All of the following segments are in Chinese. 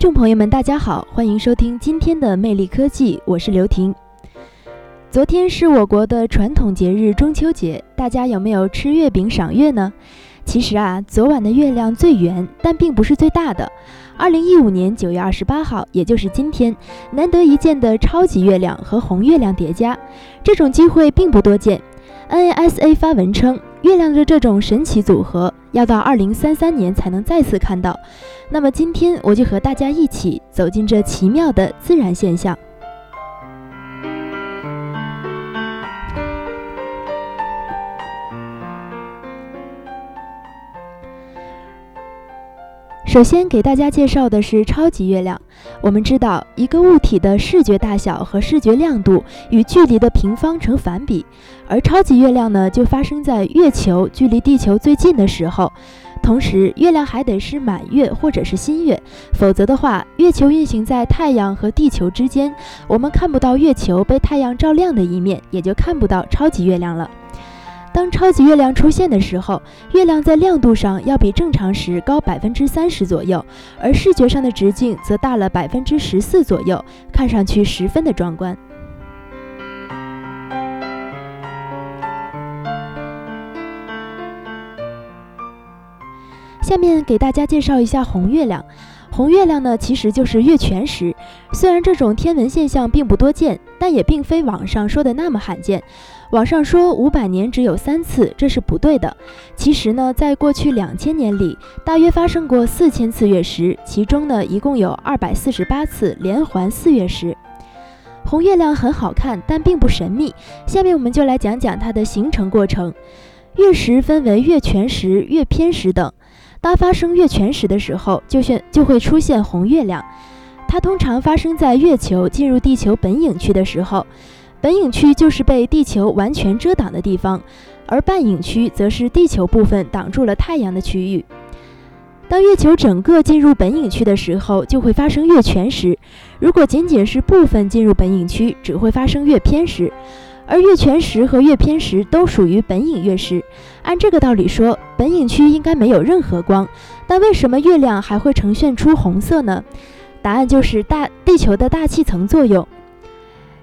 众朋友们，大家好，欢迎收听今天的魅力科技，我是刘婷。昨天是我国的传统节日中秋节，大家有没有吃月饼赏月呢？其实啊，昨晚的月亮最圆，但并不是最大的。二零一五年九月二十八号，也就是今天，难得一见的超级月亮和红月亮叠加，这种机会并不多见。NASA 发文称，月亮的这种神奇组合要到二零三三年才能再次看到。那么今天我就和大家一起走进这奇妙的自然现象。首先给大家介绍的是超级月亮。我们知道，一个物体的视觉大小和视觉亮度与距离的平方成反比，而超级月亮呢，就发生在月球距离地球最近的时候。同时，月亮还得是满月或者是新月，否则的话，月球运行在太阳和地球之间，我们看不到月球被太阳照亮的一面，也就看不到超级月亮了。当超级月亮出现的时候，月亮在亮度上要比正常时高百分之三十左右，而视觉上的直径则大了百分之十四左右，看上去十分的壮观。下面给大家介绍一下红月亮。红月亮呢，其实就是月全食。虽然这种天文现象并不多见，但也并非网上说的那么罕见。网上说五百年只有三次，这是不对的。其实呢，在过去两千年里，大约发生过四千次月食，其中呢，一共有二百四十八次连环四月食。红月亮很好看，但并不神秘。下面我们就来讲讲它的形成过程。月食分为月全食、月偏食等。当发生月全食的时候，就现就会出现红月亮。它通常发生在月球进入地球本影区的时候。本影区就是被地球完全遮挡的地方，而半影区则是地球部分挡住了太阳的区域。当月球整个进入本影区的时候，就会发生月全食；如果仅仅是部分进入本影区，只会发生月偏食。而月全食和月偏食都属于本影月食。按这个道理说，本影区应该没有任何光，但为什么月亮还会呈现出红色呢？答案就是大地球的大气层作用。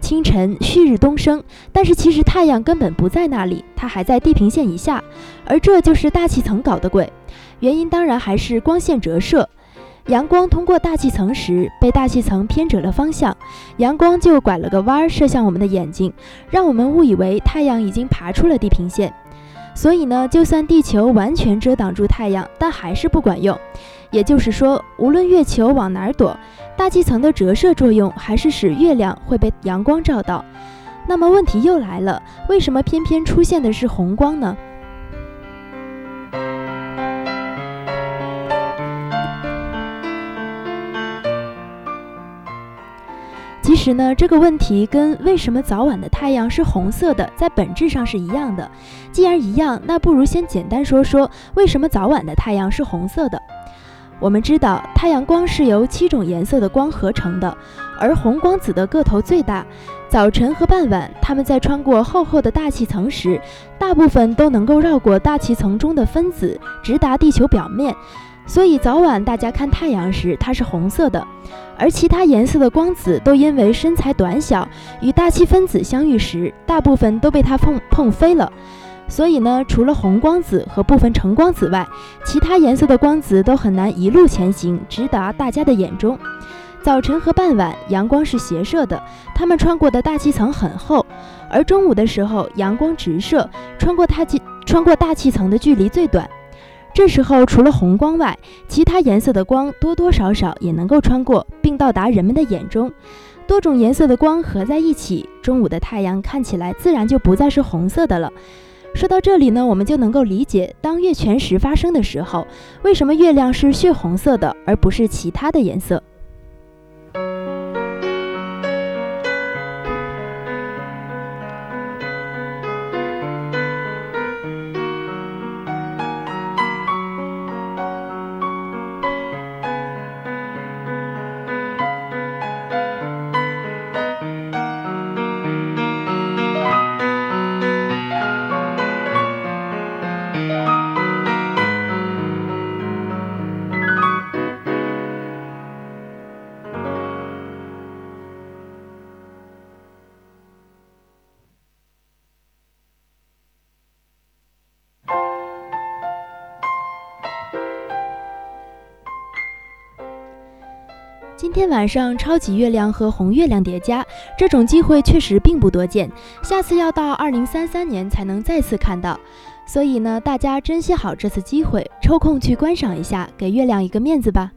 清晨旭日东升，但是其实太阳根本不在那里，它还在地平线以下，而这就是大气层搞的鬼。原因当然还是光线折射，阳光通过大气层时被大气层偏折了方向，阳光就拐了个弯儿射向我们的眼睛，让我们误以为太阳已经爬出了地平线。所以呢，就算地球完全遮挡住太阳，但还是不管用。也就是说，无论月球往哪儿躲，大气层的折射作用还是使月亮会被阳光照到。那么问题又来了，为什么偏偏出现的是红光呢？其实呢，这个问题跟为什么早晚的太阳是红色的，在本质上是一样的。既然一样，那不如先简单说说为什么早晚的太阳是红色的。我们知道，太阳光是由七种颜色的光合成的，而红光子的个头最大。早晨和傍晚，它们在穿过厚厚的大气层时，大部分都能够绕过大气层中的分子，直达地球表面。所以早晚大家看太阳时，它是红色的。而其他颜色的光子都因为身材短小，与大气分子相遇时，大部分都被它碰碰飞了。所以呢，除了红光子和部分橙光子外，其他颜色的光子都很难一路前行，直达大家的眼中。早晨和傍晚，阳光是斜射的，它们穿过的大气层很厚；而中午的时候，阳光直射，穿过大气穿过大气层的距离最短。这时候，除了红光外，其他颜色的光多多少少也能够穿过，并到达人们的眼中。多种颜色的光合在一起，中午的太阳看起来自然就不再是红色的了。说到这里呢，我们就能够理解，当月全食发生的时候，为什么月亮是血红色的，而不是其他的颜色。今天晚上超级月亮和红月亮叠加，这种机会确实并不多见。下次要到二零三三年才能再次看到，所以呢，大家珍惜好这次机会，抽空去观赏一下，给月亮一个面子吧。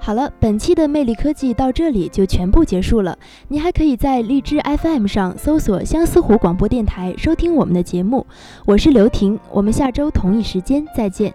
好了，本期的魅力科技到这里就全部结束了。你还可以在荔枝 FM 上搜索相思湖广播电台收听我们的节目。我是刘婷，我们下周同一时间再见。